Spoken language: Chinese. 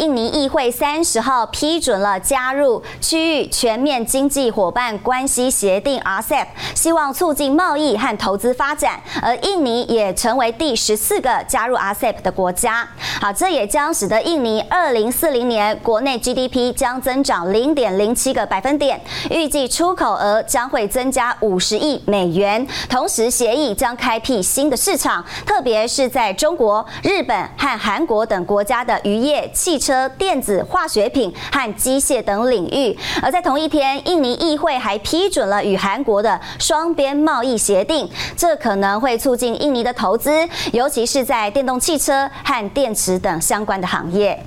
印尼议会三十号批准了加入区域全面经济伙伴关系协定 （RCEP），希望促进贸易和投资发展。而印尼也成为第十四个加入 RCEP 的国家。好，这也将使得印尼二零四零年国内 GDP 将增长零点零七个百分点，预计出口额将会增加五十亿美元。同时，协议将开辟新的市场，特别是在中国、日本和韩国等国家的渔业、汽车。车、电子、化学品和机械等领域。而在同一天，印尼议会还批准了与韩国的双边贸易协定，这可能会促进印尼的投资，尤其是在电动汽车和电池等相关的行业。